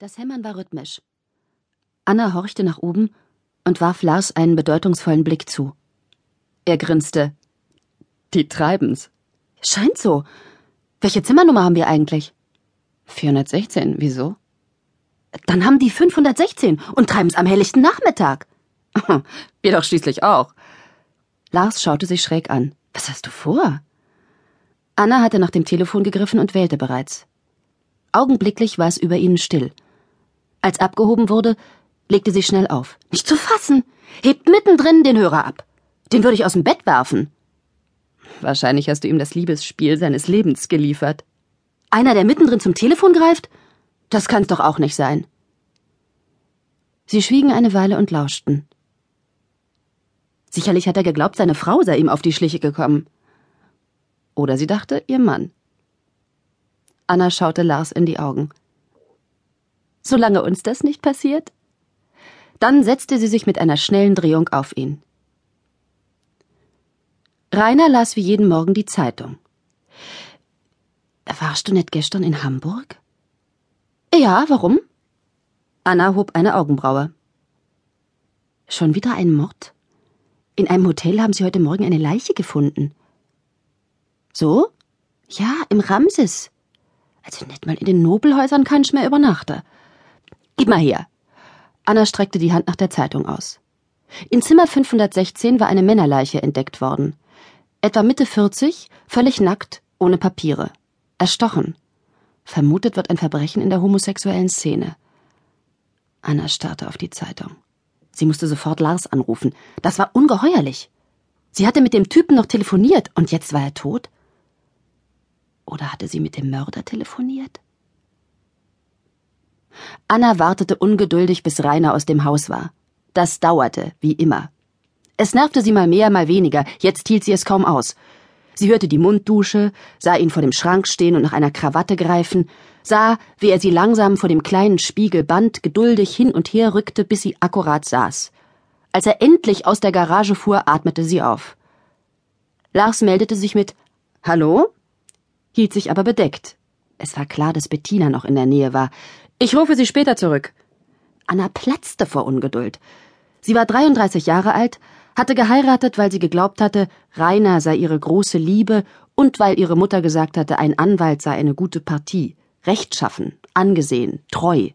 Das Hämmern war rhythmisch. Anna horchte nach oben und warf Lars einen bedeutungsvollen Blick zu. Er grinste. Die treiben's. Scheint so. Welche Zimmernummer haben wir eigentlich? 416. Wieso? Dann haben die 516 und treiben's am helllichten Nachmittag. wir doch schließlich auch. Lars schaute sich schräg an. Was hast du vor? Anna hatte nach dem Telefon gegriffen und wählte bereits. Augenblicklich war es über ihnen still. Als abgehoben wurde, legte sie schnell auf. Nicht zu fassen! Hebt mittendrin den Hörer ab. Den würde ich aus dem Bett werfen. Wahrscheinlich hast du ihm das Liebesspiel seines Lebens geliefert. Einer, der mittendrin zum Telefon greift? Das kann's doch auch nicht sein. Sie schwiegen eine Weile und lauschten. Sicherlich hat er geglaubt, seine Frau sei ihm auf die Schliche gekommen. Oder sie dachte, ihr Mann. Anna schaute Lars in die Augen solange uns das nicht passiert? Dann setzte sie sich mit einer schnellen Drehung auf ihn. Rainer las wie jeden Morgen die Zeitung. Warst du nicht gestern in Hamburg? Ja, warum? Anna hob eine Augenbraue. Schon wieder ein Mord? In einem Hotel haben sie heute Morgen eine Leiche gefunden. So? Ja, im Ramses. Also nicht mal in den Nobelhäusern kann ich mehr übernachten. Gib mal her. Anna streckte die Hand nach der Zeitung aus. In Zimmer 516 war eine Männerleiche entdeckt worden. Etwa Mitte 40, völlig nackt, ohne Papiere. Erstochen. Vermutet wird ein Verbrechen in der homosexuellen Szene. Anna starrte auf die Zeitung. Sie musste sofort Lars anrufen. Das war ungeheuerlich. Sie hatte mit dem Typen noch telefoniert und jetzt war er tot? Oder hatte sie mit dem Mörder telefoniert? Anna wartete ungeduldig, bis Rainer aus dem Haus war. Das dauerte, wie immer. Es nervte sie mal mehr, mal weniger, jetzt hielt sie es kaum aus. Sie hörte die Munddusche, sah ihn vor dem Schrank stehen und nach einer Krawatte greifen, sah, wie er sie langsam vor dem kleinen Spiegel band, geduldig hin und her rückte, bis sie akkurat saß. Als er endlich aus der Garage fuhr, atmete sie auf. Lars meldete sich mit Hallo? hielt sich aber bedeckt. Es war klar, dass Bettina noch in der Nähe war. Ich rufe Sie später zurück. Anna platzte vor Ungeduld. Sie war 33 Jahre alt, hatte geheiratet, weil sie geglaubt hatte, Rainer sei ihre große Liebe und weil ihre Mutter gesagt hatte, ein Anwalt sei eine gute Partie, rechtschaffen, angesehen, treu.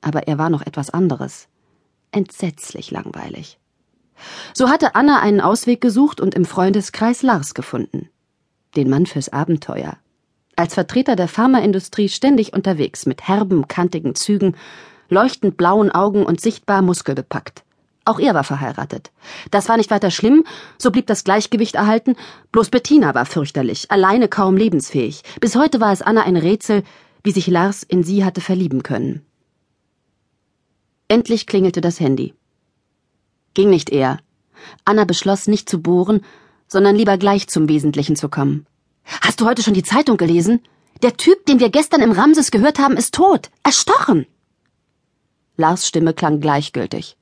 Aber er war noch etwas anderes. Entsetzlich langweilig. So hatte Anna einen Ausweg gesucht und im Freundeskreis Lars gefunden. Den Mann fürs Abenteuer, als Vertreter der Pharmaindustrie ständig unterwegs mit herben, kantigen Zügen, leuchtend blauen Augen und sichtbar muskelbepackt. Auch er war verheiratet. Das war nicht weiter schlimm, so blieb das Gleichgewicht erhalten, bloß Bettina war fürchterlich, alleine kaum lebensfähig. Bis heute war es Anna ein Rätsel, wie sich Lars in sie hatte verlieben können. Endlich klingelte das Handy. Ging nicht eher. Anna beschloss, nicht zu bohren, sondern lieber gleich zum Wesentlichen zu kommen. Hast du heute schon die Zeitung gelesen? Der Typ, den wir gestern im Ramses gehört haben, ist tot. Erstochen. Lars Stimme klang gleichgültig.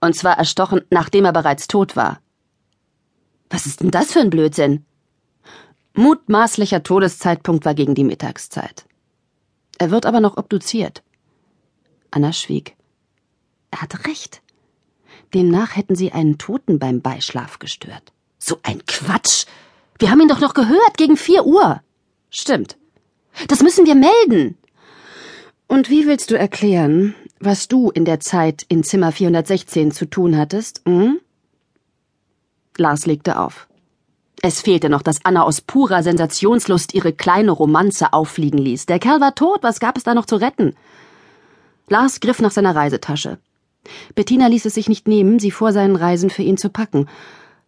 Und zwar erstochen, nachdem er bereits tot war. Was ist denn das für ein Blödsinn? Mutmaßlicher Todeszeitpunkt war gegen die Mittagszeit. Er wird aber noch obduziert. Anna schwieg. Er hatte recht. Demnach hätten sie einen Toten beim Beischlaf gestört. So ein Quatsch! Wir haben ihn doch noch gehört, gegen vier Uhr. Stimmt. Das müssen wir melden. Und wie willst du erklären, was du in der Zeit in Zimmer 416 zu tun hattest, hm? Lars legte auf. Es fehlte noch, dass Anna aus purer Sensationslust ihre kleine Romanze auffliegen ließ. Der Kerl war tot, was gab es da noch zu retten? Lars griff nach seiner Reisetasche. Bettina ließ es sich nicht nehmen, sie vor seinen Reisen für ihn zu packen,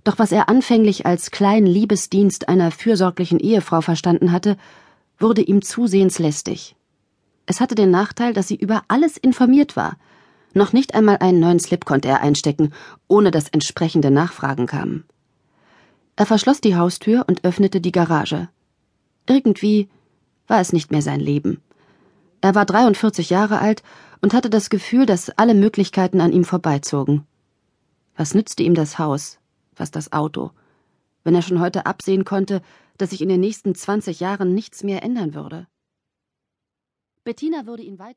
doch was er anfänglich als kleinen Liebesdienst einer fürsorglichen Ehefrau verstanden hatte, wurde ihm zusehends lästig. Es hatte den Nachteil, dass sie über alles informiert war. Noch nicht einmal einen neuen Slip konnte er einstecken, ohne dass entsprechende Nachfragen kamen. Er verschloss die Haustür und öffnete die Garage. Irgendwie war es nicht mehr sein Leben. Er war 43 Jahre alt und hatte das Gefühl, dass alle Möglichkeiten an ihm vorbeizogen. Was nützte ihm das Haus, was das Auto, wenn er schon heute absehen konnte, dass sich in den nächsten zwanzig Jahren nichts mehr ändern würde. Bettina würde ihn weiterhin